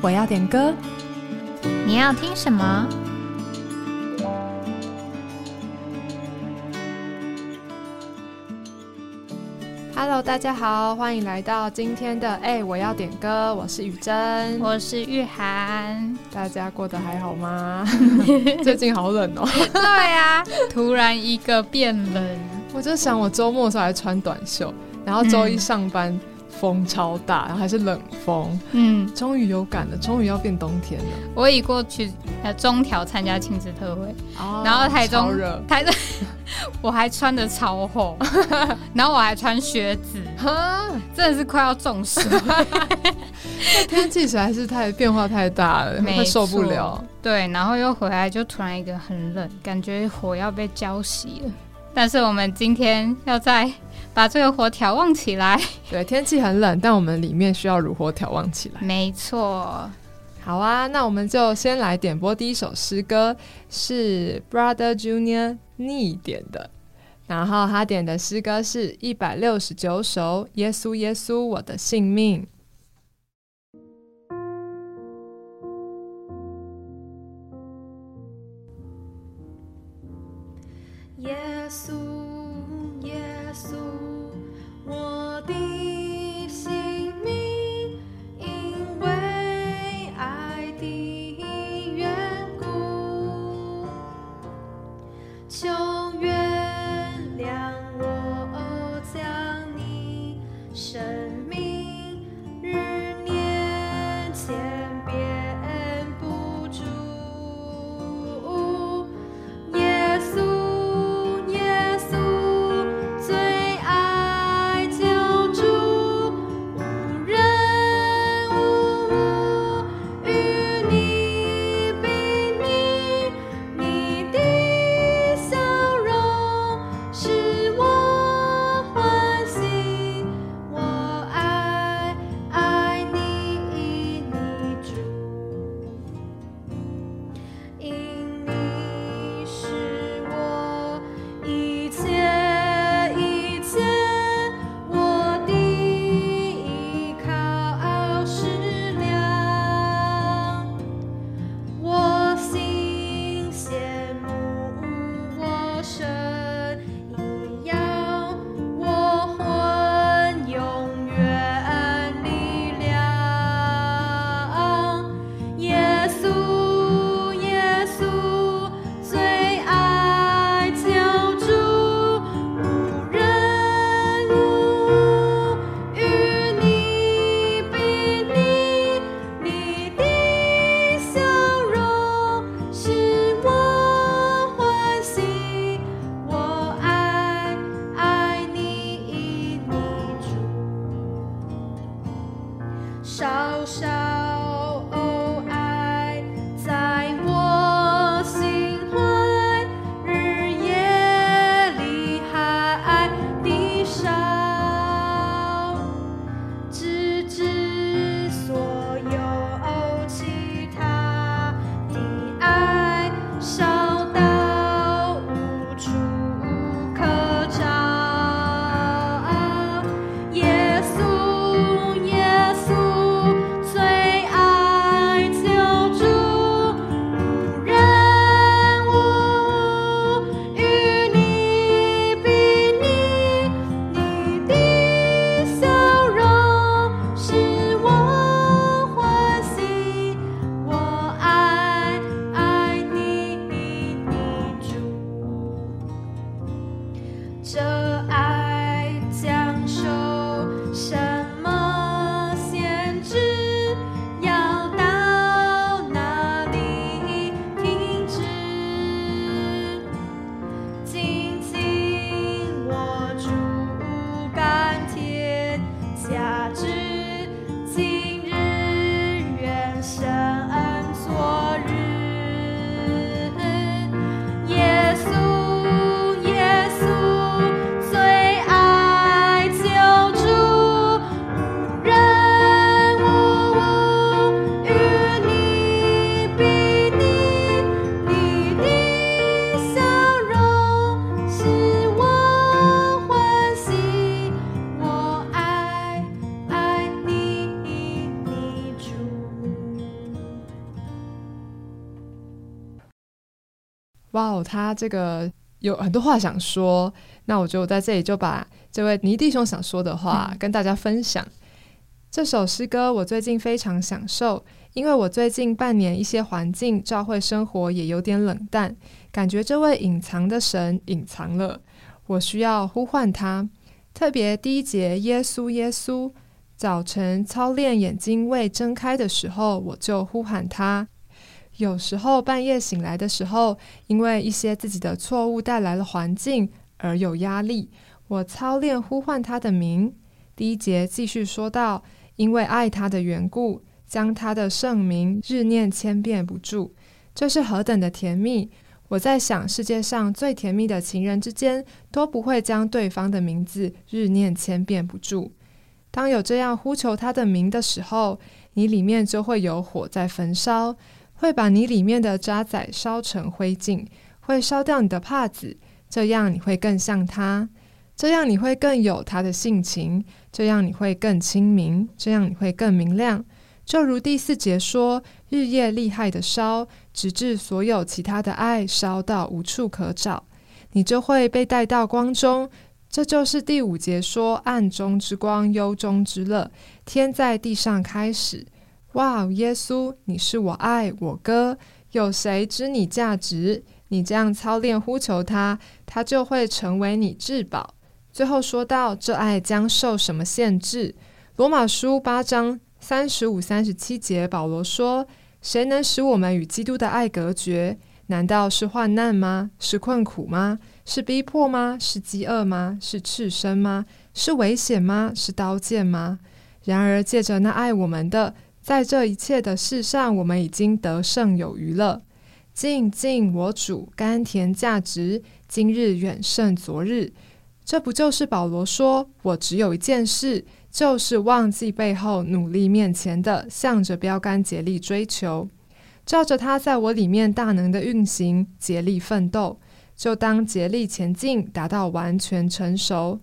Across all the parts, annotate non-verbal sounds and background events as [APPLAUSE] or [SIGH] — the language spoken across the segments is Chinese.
我要点歌。你要听什么？Hello，大家好，欢迎来到今天的哎，我要点歌。我是雨珍，我是玉涵。大家过得还好吗？[LAUGHS] 最近好冷哦。对啊，突然一个变冷，我就想我周末的时候还穿短袖，然后周一上班。风超大，然后还是冷风，嗯，终于有感了，终于要变冬天了。我已过去呃中条参加亲子特会，哦、然后台中热，台中 [LAUGHS] 我还穿的超厚，[LAUGHS] 然后我还穿靴子，真的是快要中暑。天气实在是太变化太大了，[LAUGHS] 会受不了。对，然后又回来就突然一个很冷，感觉火要被浇熄了。但是我们今天要在。把这个火调旺起来。[LAUGHS] 对，天气很冷，但我们里面需要如火调旺起来？没错。好啊，那我们就先来点播第一首诗歌，是 Brother Junior Nee 点的，然后他点的诗歌是一百六十九首《耶稣耶稣我的性命》。哇哦，他这个有很多话想说，那我觉得我在这里就把这位倪弟兄想说的话跟大家分享。这首诗歌我最近非常享受，因为我最近半年一些环境、教会生活也有点冷淡，感觉这位隐藏的神隐藏了，我需要呼唤他。特别第一节，耶稣，耶稣，早晨操练眼睛未睁开的时候，我就呼喊他。有时候半夜醒来的时候，因为一些自己的错误带来了环境而有压力，我操练呼唤他的名。第一节继续说到，因为爱他的缘故，将他的圣名日念千遍不住，这是何等的甜蜜！我在想，世界上最甜蜜的情人之间，都不会将对方的名字日念千遍不住。当有这样呼求他的名的时候，你里面就会有火在焚烧。会把你里面的渣滓烧成灰烬，会烧掉你的帕子，这样你会更像他，这样你会更有他的性情，这样你会更清明，这样你会更明亮。就如第四节说，日夜厉害的烧，直至所有其他的爱烧到无处可找，你就会被带到光中。这就是第五节说，暗中之光，幽中之乐，天在地上开始。哇，耶稣，你是我爱我哥，有谁知你价值？你这样操练呼求他，他就会成为你至宝。最后说到这爱将受什么限制？罗马书八章三十五、三十七节，保罗说：“谁能使我们与基督的爱隔绝？难道是患难吗？是困苦吗？是逼迫吗？是饥饿吗？是赤身吗？是危险吗？是刀剑吗？然而借着那爱我们的。”在这一切的事上，我们已经得胜有余了。尽尽我主甘甜价值，今日远胜昨日。这不就是保罗说：“我只有一件事，就是忘记背后，努力面前的，向着标杆竭力追求，照着他在我里面大能的运行，竭力奋斗，就当竭力前进，达到完全成熟。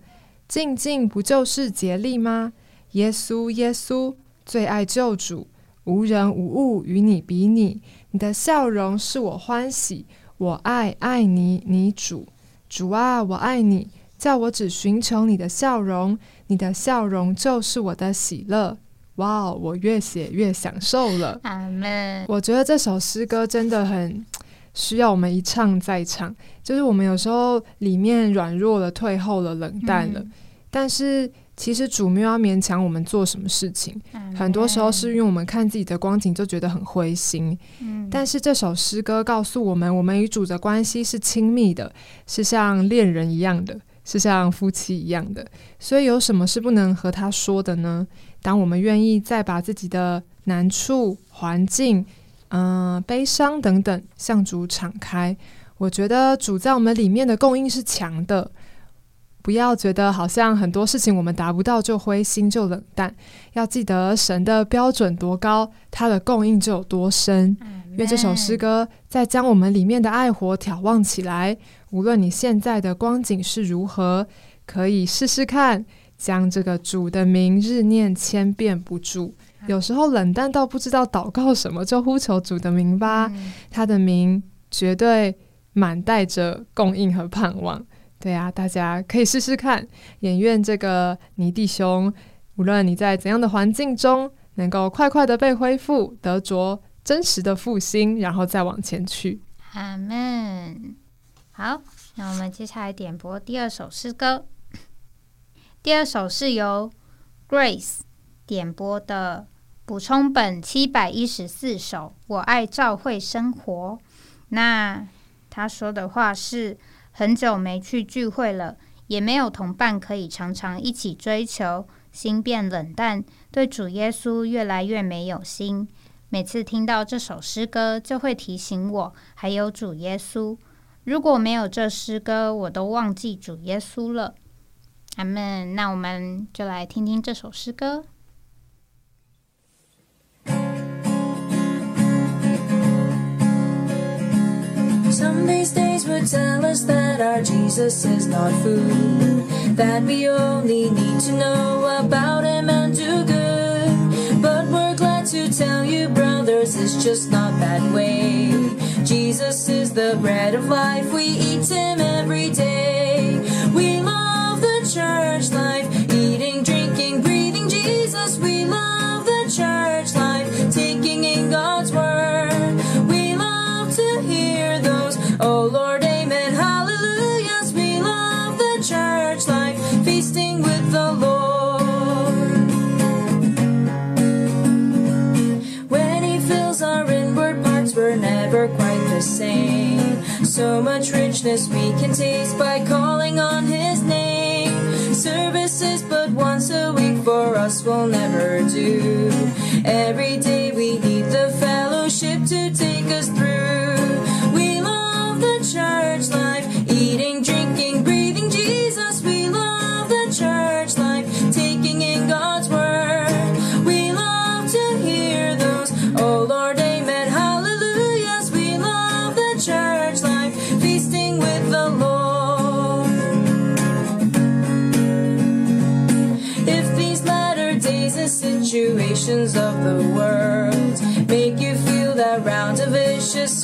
静静不就是竭力吗？耶稣，耶稣。最爱救主，无人无物与你比拟。你的笑容是我欢喜，我爱爱你，你主主啊，我爱你，叫我只寻求你的笑容，你的笑容就是我的喜乐。哇哦，我越写越享受了。阿门。我觉得这首诗歌真的很需要我们一唱再唱，就是我们有时候里面软弱了、退后了、冷淡了，嗯但是。其实主没有要勉强我们做什么事情，嗯很多时候是因为我们看自己的光景就觉得很灰心。嗯，但是这首诗歌告诉我们，我们与主的关系是亲密的，是像恋人一样的，是像夫妻一样的。所以有什么是不能和他说的呢？当我们愿意再把自己的难处、环境、嗯、悲伤等等向主敞开，我觉得主在我们里面的供应是强的。不要觉得好像很多事情我们达不到就灰心就冷淡，要记得神的标准多高，他的供应就有多深。因为这首诗歌在将我们里面的爱火挑旺起来。无论你现在的光景是如何，可以试试看，将这个主的名日念千遍不住。有时候冷淡到不知道祷告什么，就呼求主的名吧。嗯他的名绝对满带着供应和盼望。对啊，大家可以试试看。也愿这个泥弟兄，无论你在怎样的环境中，能够快快的被恢复，得着真实的复兴，然后再往前去。阿门。好，那我们接下来点播第二首诗歌。[COUGHS] 第二首是由 Grace 点播的补充本七百一十四首《我爱教会生活》。那他说的话是：很久没去聚会了，也没有同伴可以常常一起追求，心变冷淡，对主耶稣越来越没有心。每次听到这首诗歌，就会提醒我还有主耶稣。如果没有这诗歌，我都忘记主耶稣了。阿门。那我们就来听听这首诗歌。Some these days would tell us that our Jesus is not food, that we only need to know about him and do good. But we're glad to tell you, brothers, it's just not that way. Jesus is the bread of life, we eat him every day. So much richness we can taste by calling on His name. Services but once a week for us will never do. Every day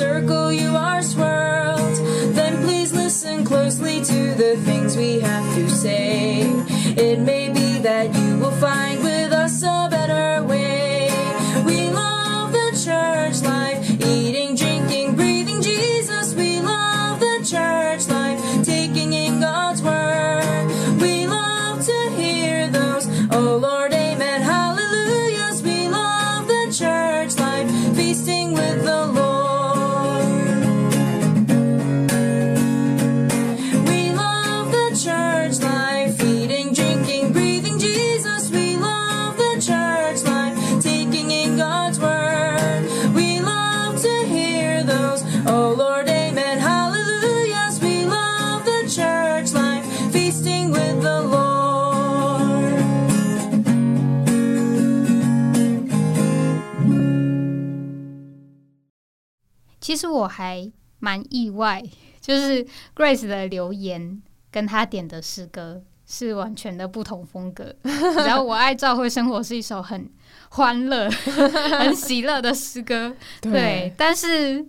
circle you are swirled, then please listen closely to the things we have to say. It may be that you will find 实我还蛮意外，[LAUGHS] 就是 Grace 的留言跟他点的诗歌是完全的不同风格。[LAUGHS] 然后《我爱教会生活》是一首很欢乐、[LAUGHS] 很喜乐的诗歌，对。但是，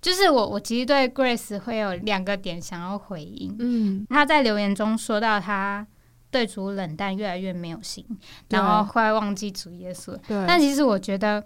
就是我我其实对 Grace 会有两个点想要回应。嗯，他在留言中说到他对主冷淡，越来越没有心，然后快忘记主耶稣。对，但其实我觉得，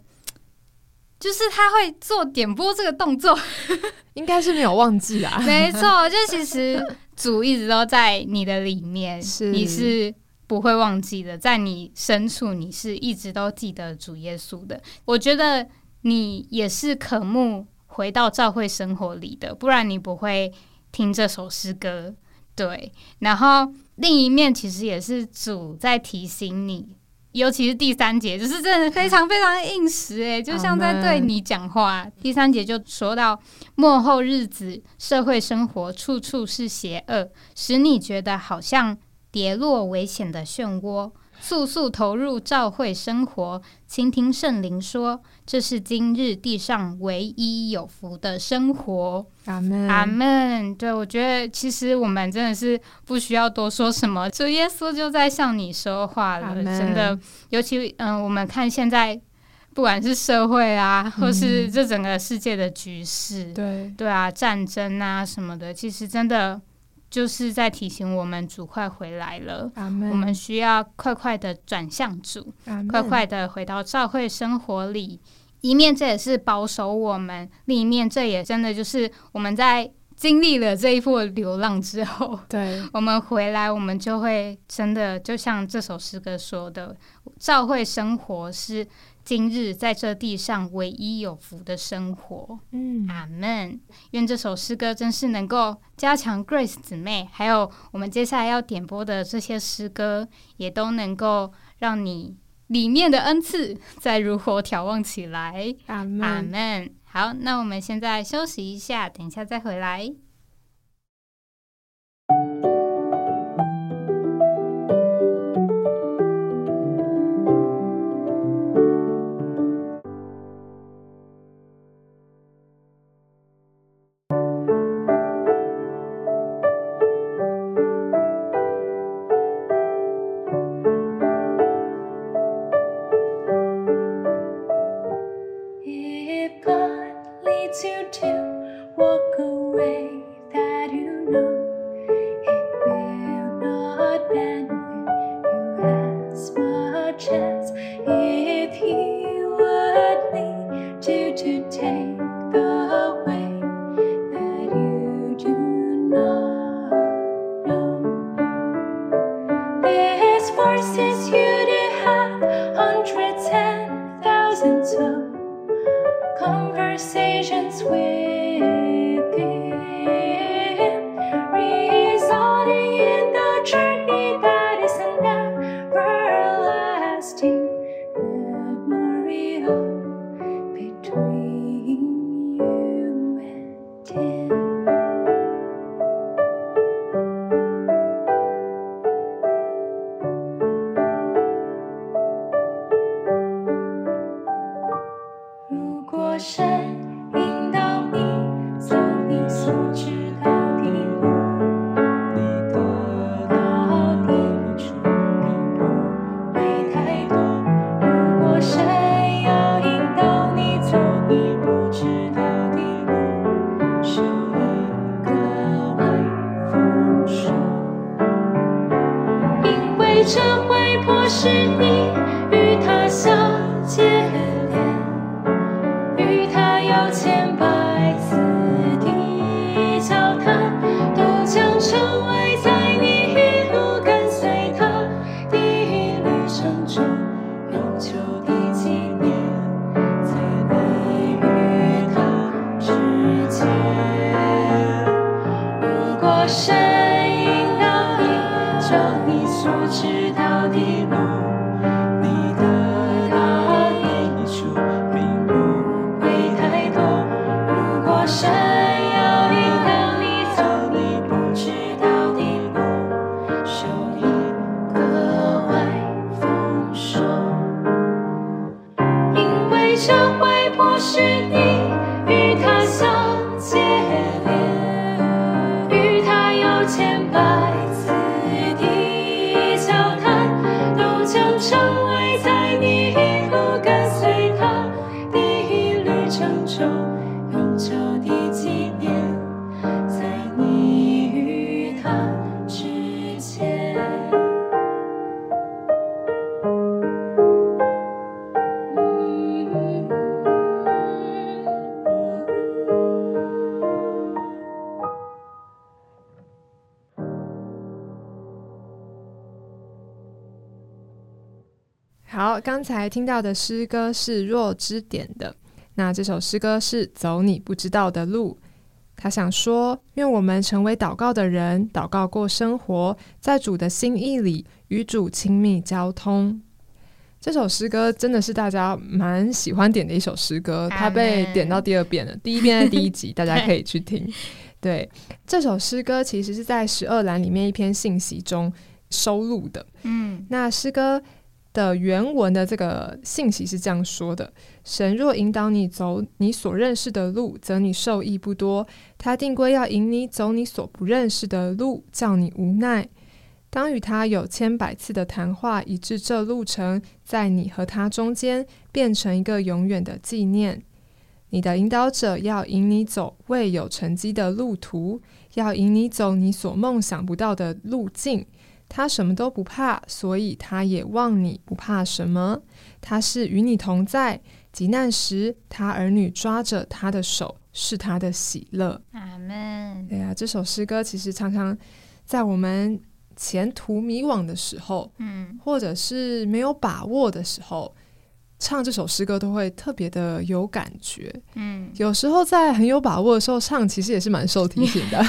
就是他会做点播这个动作，[LAUGHS] 应该是没有忘记啊。[LAUGHS] 没错，就其实主一直都在你的里面，是你是不会忘记的，在你深处，你是一直都记得主耶稣的。我觉得你也是渴慕回到教会生活里的，不然你不会听这首诗歌。对，然后另一面其实也是主在提醒你。尤其是第三节，就是真的非常非常硬实诶，就像在对你讲话。第三节就说到幕后日子，社会生活处处是邪恶，使你觉得好像跌落危险的漩涡。速速投入教会生活，倾听圣灵说：“这是今日地上唯一有福的生活。”阿门，阿门。对，我觉得其实我们真的是不需要多说什么，主耶稣就在向你说话了，真的。尤其嗯、我们看现在不管是社会啊，或是这整个世界的局势，对，对啊，战争啊什么的，其实真的就是在提醒我们，主快回来了。我们需要快快的转向主，快快的回到教会生活里。一面这也是保守我们，另一面这也真的就是我们在经历了这一波流浪之后，对，我们回来，我们就会真的就像这首诗歌说的，教会生活是今日在这地上唯一有福的生活。嗯，阿门。愿这首诗歌真是能够加强 Grace 姊妹，还有我们接下来要点播的这些诗歌，也都能够让你里面的恩赐再如火眺望起来。阿阿。门。好，那我们现在休息一下，等一下再回来。刚才听到的诗歌是若之点的。那这首诗歌是走你不知道的路。他想说，愿我们成为祷告的人，祷告过生活，在主的心意里与主亲密交通。这首诗歌真的是大家蛮喜欢点的一首诗歌，它被点到第二遍了。第一遍在第一集，大家可以去听。[LAUGHS] 对，这首诗歌其实是在十二栏里面一篇信息中收录的。嗯那诗歌的原文的这个信息是这样说的：神若引导你走你所认识的路，则你受益不多；他定规要引你走你所不认识的路，叫你无奈。当与他有千百次的谈话，以致这路程在你和他中间变成一个永远的纪念。你的引导者要引你走未有成绩的路途，要引你走你所梦想不到的路径。他什么都不怕，所以他也望你不怕什么。他是与你同在，急难时，他儿女抓着他的手，是他的喜乐。阿门。对啊，这首诗歌其实常常在我们前途迷惘的时候，嗯或者是没有把握的时候，唱这首诗歌都会特别的有感觉。嗯，有时候在很有把握的时候唱，其实也是蛮受提醒的。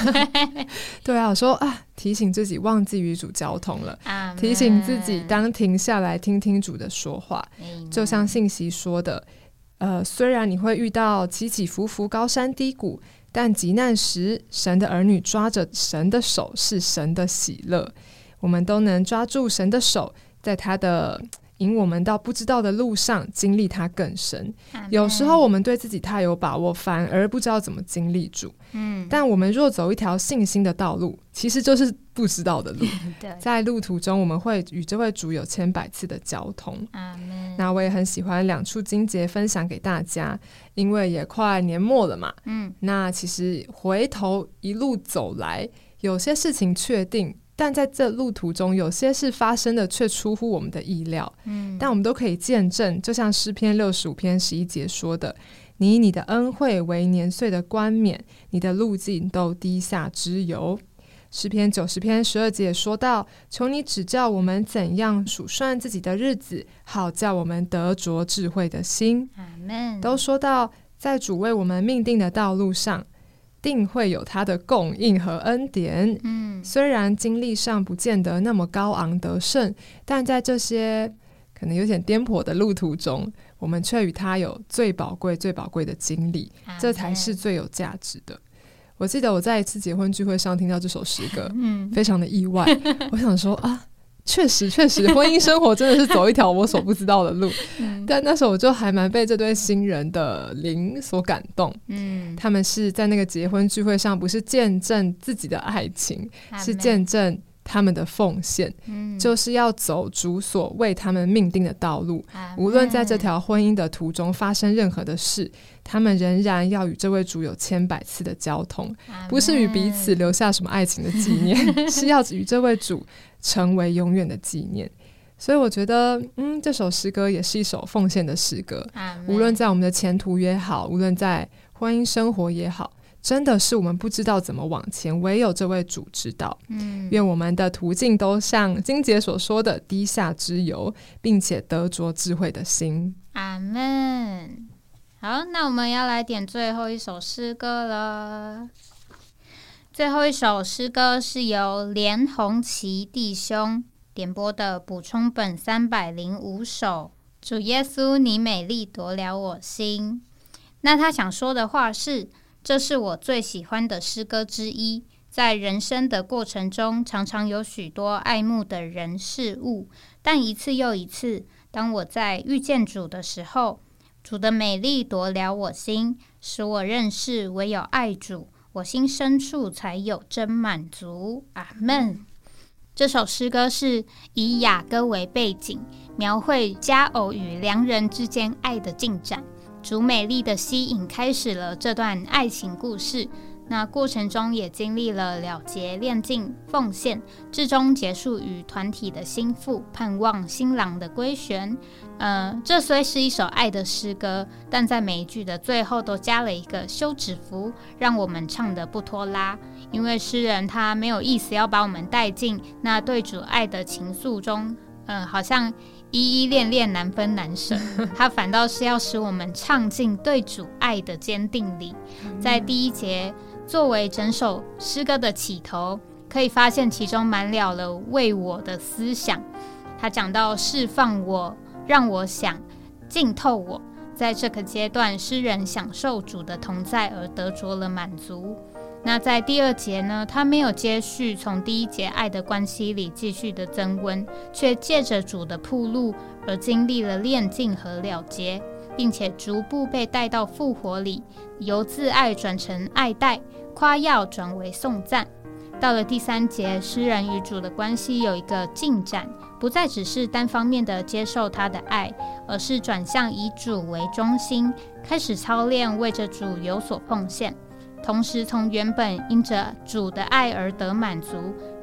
[LAUGHS] 对啊，我说啊，提醒自己忘记与主交通了，提醒自己当停下来听听主的说话。就像信息说的，呃，虽然你会遇到起起伏伏、高山低谷，但急难时，神的儿女抓着神的手是神的喜乐。我们都能抓住神的手，在他的引我们到不知道的路上，经历它更深。有时候我们对自己太有把握，反而不知道怎么经历主。嗯，但我们若走一条信心的道路，其实就是不知道的路。[LAUGHS] 在路途中，我们会与这位主有千百次的交通。那我也很喜欢两处经节分享给大家，因为也快年末了嘛。嗯那其实回头一路走来，有些事情确定，但在这路途中，有些事发生的却出乎我们的意料。嗯，但我们都可以见证，就像诗篇六十五篇十一节说的：“你以你的恩惠为年岁的冠冕，你的路径都低下之油。”诗篇九十篇十二节也说到：“求你指教我们怎样数算自己的日子，好叫我们得着智慧的心。”都说到，在主为我们命定的道路上，定会有他的供应和恩典。嗯虽然经历上不见得那么高昂得胜，但在这些可能有点颠簸的路途中，我们却与他有最宝贵、最宝贵的经历，这才是最有价值的。我记得我在一次结婚聚会上听到这首诗歌，嗯非常的意外。我想说啊，确实确实，[LAUGHS] 婚姻生活真的是走一条我所不知道的路。嗯但那时候我就还蛮被这对新人的灵所感动。嗯，他们是在那个结婚聚会上，不是见证自己的爱情，是见证他们的奉献，嗯就是要走主所为他们命定的道路。阿无论在这条婚姻的途中发生任何的事，他们仍然要与这位主有千百次的交通，阿不是与彼此留下什么爱情的纪念，[LAUGHS] 是要与这位主成为永远的纪念。所以我觉得，嗯，这首诗歌也是一首奉献的诗歌。无论在我们的前途也好，无论在婚姻生活也好，真的是我们不知道怎么往前，唯有这位主知道。嗯愿我们的途径都像金姐所说的低下之油，并且得着智慧的心。阿门。好，那我们要来点最后一首诗歌了。最后一首诗歌是由连红旗弟兄点播的补充本三百零五首。主耶稣，你美丽夺了我心。那他想说的话是：这是我最喜欢的诗歌之一。在人生的过程中，常常有许多爱慕的人事物，但一次又一次，当我在遇见主的时候，主的美丽夺了我心，使我认识唯有爱主，我心深处才有真满足。阿门。这首诗歌是以雅歌为背景，描绘佳偶与良人之间爱的进展。主美丽的吸引开始了这段爱情故事。那过程中也经历了了结、炼尽、奉献，至终结束与团体的心腹，盼望新郎的归旋。呃，这虽是一首爱的诗歌，但在每一句的最后都加了一个休止符，让我们唱得不拖拉。因为诗人他没有意思要把我们带进那对主爱的情愫中，嗯、好像依依恋恋难分难舍，[LAUGHS] 他反倒是要使我们唱尽对主爱的坚定力。在第一节作为整首诗歌的起头，可以发现其中满了了为我的思想。他讲到释放我，让我想浸透我。在这个阶段，诗人享受主的同在而得着了满足。那在第二节呢，他没有接续从第一节爱的关系里继续的增温，却借着主的铺路而经历了炼尽和了结，并且逐步被带到复活里，由自爱转成爱戴，夸耀转为颂赞。到了第三节，诗人与主的关系有一个进展，不再只是单方面的接受他的爱，而是转向以主为中心，开始操练为着主有所奉献。同时，从原本因着主的爱而得满足，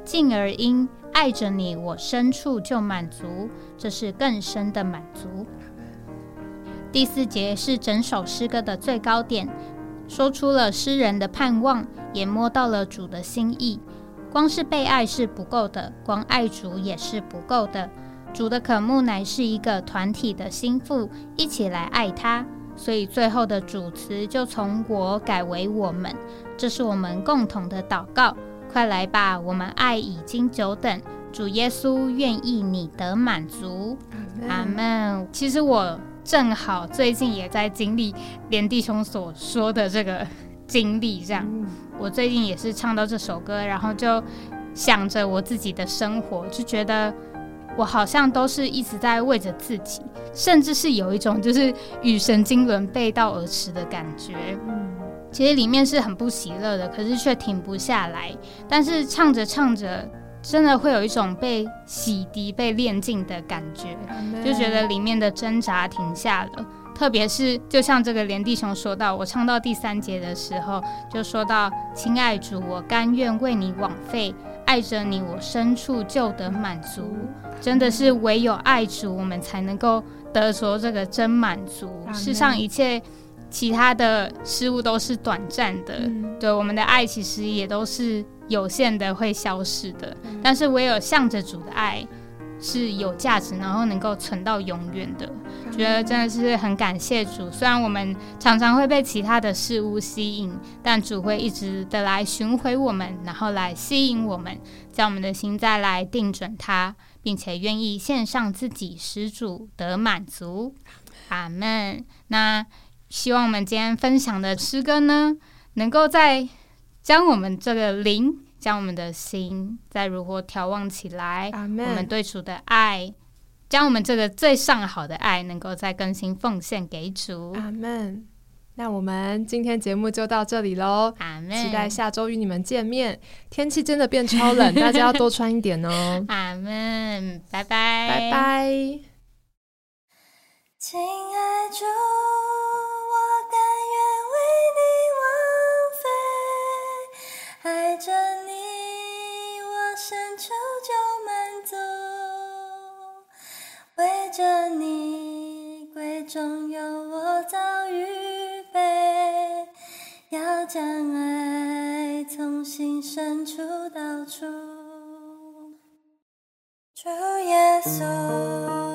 进而因爱着你，我深处就满足，这是更深的满足。第四节是整首诗歌的最高点，说出了诗人的盼望，也摸到了主的心意。光是被爱是不够的，光爱主也是不够的。主的渴慕乃是一个团体的心腹，一起来爱他。所以最后的主词就从我改为我们，这是我们共同的祷告。快来吧，我们爱已经久等，主耶稣愿意你得满足。阿门。其实我正好最近也在经历连弟兄所说的这个经历，这样。我最近也是唱到这首歌，然后就想着我自己的生活，就觉得我好像都是一直在为着自己，甚至是有一种就是与神经轮背道而驰的感觉。其实里面是很不喜乐的，可是却停不下来。但是唱着唱着，真的会有一种被洗涤、被炼净的感觉，就觉得里面的挣扎停下了。特别是就像这个连弟兄说到，我唱到第三节的时候，就说到：“亲爱主，我甘愿为你枉费，爱着你，我深处就得满足。”真的是唯有爱主，我们才能够得着这个真满足。世上一切。其他的事物都是短暂的，对我们的爱其实也都是有限的，会消失的。但是唯有向着主的爱是有价值，然后能够存到永远的。觉得真的是很感谢主。虽然我们常常会被其他的事物吸引，但主会一直的来寻回我们，然后来吸引我们，将我们的心再来定准它，并且愿意献上自己，使主得满足。阿门。那。希望我们今天分享的诗歌呢，能够在将我们这个灵，将我们的心再如何眺望起来。我们对主的爱，将我们这个最上好的爱，能够再更新奉献给主。阿门。那我们今天节目就到这里喽。阿门。期待下周与你们见面。天气真的变超冷，大家要多穿一点哦。[LAUGHS] 阿门。拜拜。拜拜。亲爱主。爱着为着你，贵重有我早预备，要将爱从心深处道出。主耶稣。